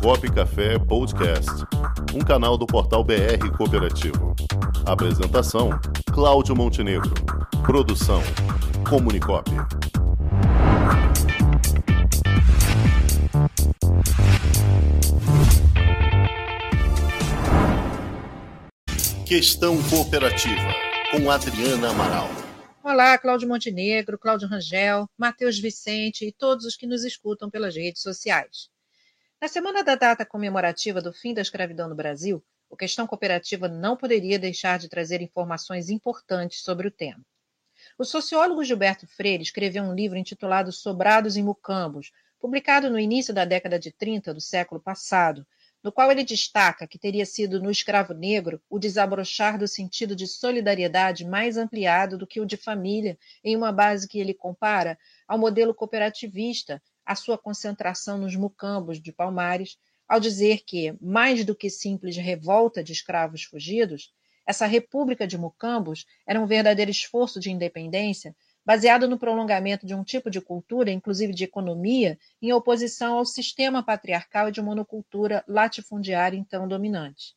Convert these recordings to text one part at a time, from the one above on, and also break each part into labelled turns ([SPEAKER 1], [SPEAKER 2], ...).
[SPEAKER 1] Comunicop Café Podcast, um canal do portal BR Cooperativo. Apresentação: Cláudio Montenegro. Produção: Comunicop. Questão Cooperativa, com Adriana Amaral.
[SPEAKER 2] Olá, Cláudio Montenegro, Cláudio Rangel, Matheus Vicente e todos os que nos escutam pelas redes sociais. Na semana da data comemorativa do fim da escravidão no Brasil, o Questão Cooperativa não poderia deixar de trazer informações importantes sobre o tema. O sociólogo Gilberto Freire escreveu um livro intitulado Sobrados em Mucambos, publicado no início da década de 30 do século passado, no qual ele destaca que teria sido no escravo negro o desabrochar do sentido de solidariedade mais ampliado do que o de família, em uma base que ele compara ao modelo cooperativista, a sua concentração nos mucambos de Palmares, ao dizer que, mais do que simples revolta de escravos fugidos, essa república de mucambos era um verdadeiro esforço de independência baseado no prolongamento de um tipo de cultura, inclusive de economia, em oposição ao sistema patriarcal e de monocultura latifundiária então dominante.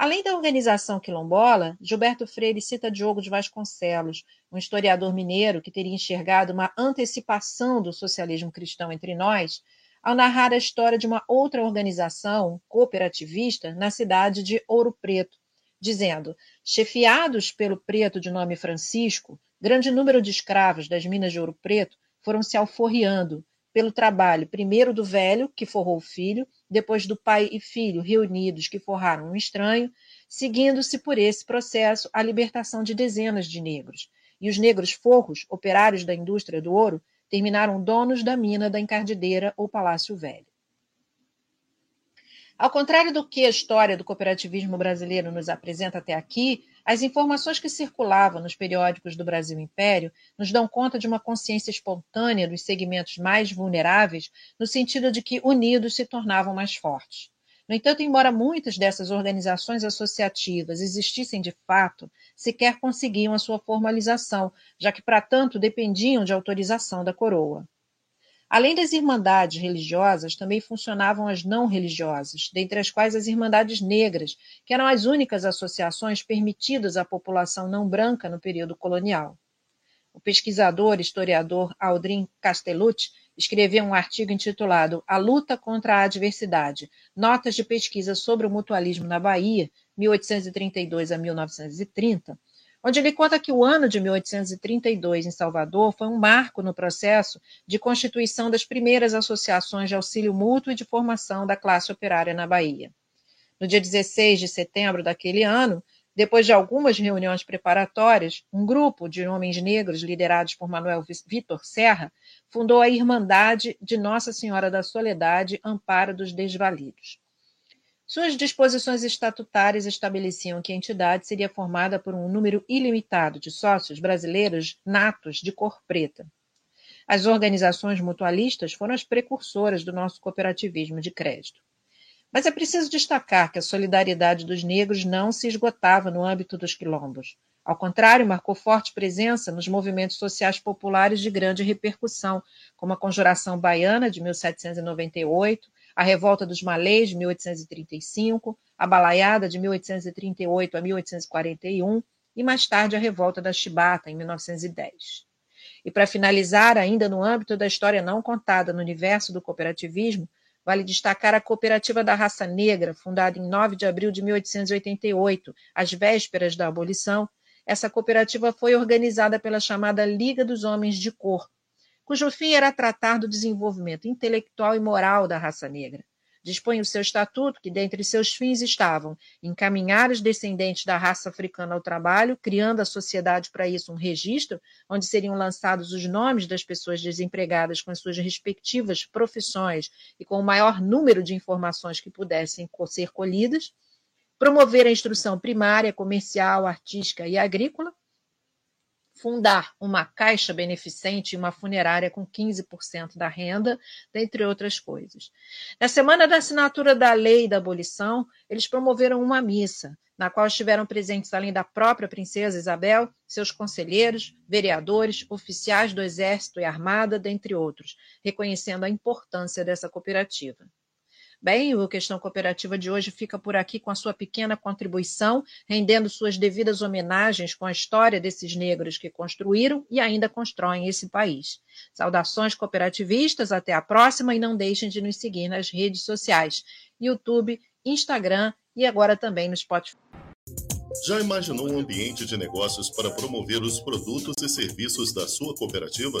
[SPEAKER 2] Além da organização quilombola, Gilberto Freire cita Diogo de Vasconcelos, um historiador mineiro que teria enxergado uma antecipação do socialismo cristão entre nós, ao narrar a história de uma outra organização cooperativista na cidade de Ouro Preto, dizendo: chefiados pelo preto de nome Francisco, Grande número de escravos das minas de Ouro Preto foram se alforriando pelo trabalho, primeiro do velho, que forrou o filho, depois do pai e filho reunidos, que forraram um estranho, seguindo-se por esse processo a libertação de dezenas de negros. E os negros forros, operários da indústria do ouro, terminaram donos da mina da Encardideira ou Palácio Velho. Ao contrário do que a história do cooperativismo brasileiro nos apresenta até aqui, as informações que circulavam nos periódicos do Brasil Império nos dão conta de uma consciência espontânea dos segmentos mais vulneráveis, no sentido de que unidos se tornavam mais fortes. No entanto, embora muitas dessas organizações associativas existissem de fato, sequer conseguiam a sua formalização, já que, para tanto, dependiam de autorização da coroa. Além das irmandades religiosas, também funcionavam as não religiosas, dentre as quais as Irmandades Negras, que eram as únicas associações permitidas à população não branca no período colonial. O pesquisador e historiador Aldrin Castellucci escreveu um artigo intitulado A Luta contra a Adversidade, Notas de Pesquisa sobre o Mutualismo na Bahia, 1832 a 1930, onde ele conta que o ano de 1832 em Salvador foi um marco no processo de constituição das primeiras associações de auxílio mútuo e de formação da classe operária na Bahia. No dia 16 de setembro daquele ano, depois de algumas reuniões preparatórias, um grupo de homens negros liderados por Manuel Vitor Serra fundou a Irmandade de Nossa Senhora da Soledade, Amparo dos Desvalidos. Suas disposições estatutárias estabeleciam que a entidade seria formada por um número ilimitado de sócios brasileiros natos de cor preta. As organizações mutualistas foram as precursoras do nosso cooperativismo de crédito. Mas é preciso destacar que a solidariedade dos negros não se esgotava no âmbito dos quilombos. Ao contrário, marcou forte presença nos movimentos sociais populares de grande repercussão, como a Conjuração Baiana de 1798, a Revolta dos Malês, de 1835, a Balaiada, de 1838 a 1841, e mais tarde a Revolta da Chibata, em 1910. E para finalizar, ainda no âmbito da história não contada no universo do cooperativismo, vale destacar a Cooperativa da Raça Negra, fundada em 9 de abril de 1888, às vésperas da abolição. Essa cooperativa foi organizada pela chamada Liga dos Homens de Cor, cujo fim era tratar do desenvolvimento intelectual e moral da raça negra. Dispõe o seu estatuto que, dentre seus fins, estavam encaminhar os descendentes da raça africana ao trabalho, criando à sociedade para isso um registro, onde seriam lançados os nomes das pessoas desempregadas com as suas respectivas profissões e com o maior número de informações que pudessem ser colhidas, promover a instrução primária, comercial, artística e agrícola, fundar uma caixa beneficente e uma funerária com 15% da renda, dentre outras coisas. Na semana da assinatura da lei da abolição, eles promoveram uma missa, na qual estiveram presentes, além da própria princesa Isabel, seus conselheiros, vereadores, oficiais do Exército e Armada, dentre outros, reconhecendo a importância dessa cooperativa. Bem, o Questão Cooperativa de hoje fica por aqui com a sua pequena contribuição, rendendo suas devidas homenagens com a história desses negros que construíram e ainda constroem esse país. Saudações cooperativistas, até a próxima e não deixem de nos seguir nas redes sociais: YouTube, Instagram e agora também no Spotify.
[SPEAKER 1] Já imaginou um ambiente de negócios para promover os produtos e serviços da sua cooperativa?